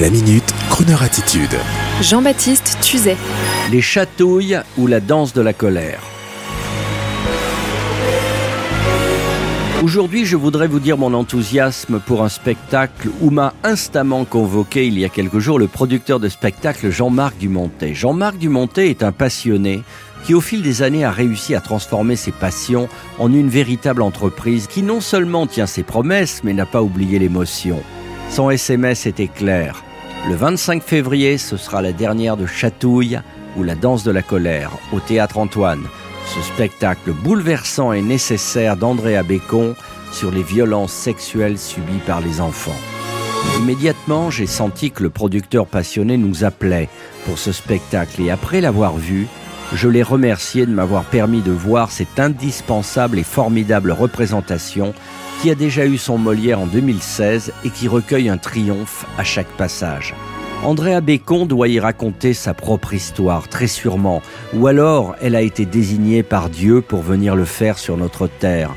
La minute, Kroneur attitude. Jean-Baptiste Tuzet. Les chatouilles ou la danse de la colère. Aujourd'hui, je voudrais vous dire mon enthousiasme pour un spectacle où m'a instamment convoqué il y a quelques jours le producteur de spectacle Jean-Marc Dumontet. Jean-Marc Dumontet est un passionné qui au fil des années a réussi à transformer ses passions en une véritable entreprise qui non seulement tient ses promesses mais n'a pas oublié l'émotion. Son SMS était clair. Le 25 février, ce sera la dernière de Chatouille ou la danse de la colère au théâtre Antoine. Ce spectacle bouleversant et nécessaire d'André Bécon sur les violences sexuelles subies par les enfants. Immédiatement, j'ai senti que le producteur passionné nous appelait pour ce spectacle et après l'avoir vu, je l'ai remercié de m'avoir permis de voir cette indispensable et formidable représentation qui a déjà eu son Molière en 2016 et qui recueille un triomphe à chaque passage. Andrea Bécon doit y raconter sa propre histoire, très sûrement, ou alors elle a été désignée par Dieu pour venir le faire sur notre terre.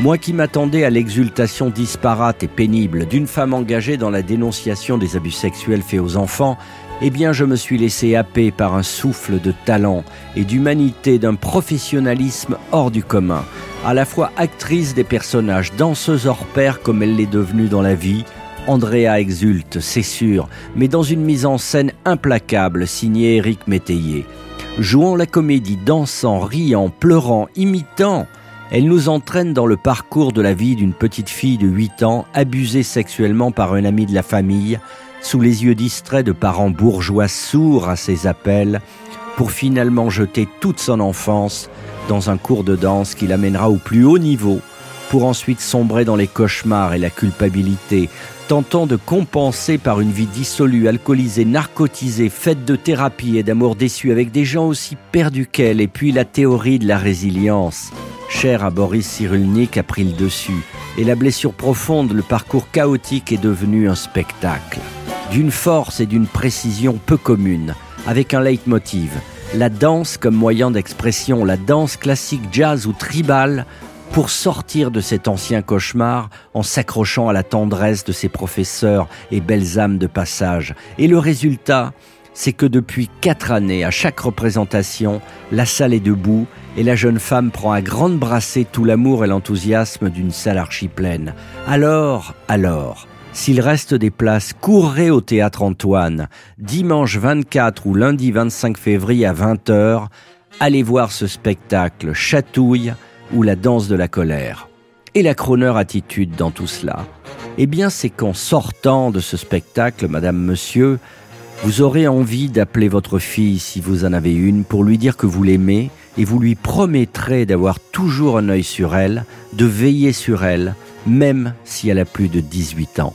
Moi qui m'attendais à l'exultation disparate et pénible d'une femme engagée dans la dénonciation des abus sexuels faits aux enfants, eh bien je me suis laissé happer par un souffle de talent et d'humanité, d'un professionnalisme hors du commun. À la fois actrice des personnages, danseuse hors pair comme elle l'est devenue dans la vie, Andrea exulte, c'est sûr, mais dans une mise en scène implacable signée Éric Métayer. Jouant la comédie, dansant, riant, pleurant, imitant, elle nous entraîne dans le parcours de la vie d'une petite fille de 8 ans abusée sexuellement par un ami de la famille, sous les yeux distraits de parents bourgeois sourds à ses appels, pour finalement jeter toute son enfance dans un cours de danse qui l'amènera au plus haut niveau, pour ensuite sombrer dans les cauchemars et la culpabilité, tentant de compenser par une vie dissolue, alcoolisée, narcotisée, faite de thérapie et d'amour déçu avec des gens aussi perdus qu'elle, et puis la théorie de la résilience. Cher à Boris Cyrulnik a pris le dessus, et la blessure profonde, le parcours chaotique est devenu un spectacle d'une force et d'une précision peu communes, avec un leitmotiv, la danse comme moyen d'expression, la danse classique jazz ou tribal, pour sortir de cet ancien cauchemar en s'accrochant à la tendresse de ses professeurs et belles âmes de passage. Et le résultat, c'est que depuis quatre années, à chaque représentation, la salle est debout et la jeune femme prend à grande brassée tout l'amour et l'enthousiasme d'une salle archi-pleine. Alors, alors, s'il reste des places, courrez au théâtre Antoine, dimanche 24 ou lundi 25 février à 20h. Allez voir ce spectacle Chatouille ou la danse de la colère. Et la croneur attitude dans tout cela? Eh bien, c'est qu'en sortant de ce spectacle, Madame, Monsieur, vous aurez envie d'appeler votre fille, si vous en avez une, pour lui dire que vous l'aimez, et vous lui promettrez d'avoir toujours un œil sur elle, de veiller sur elle, même si elle a plus de 18 ans.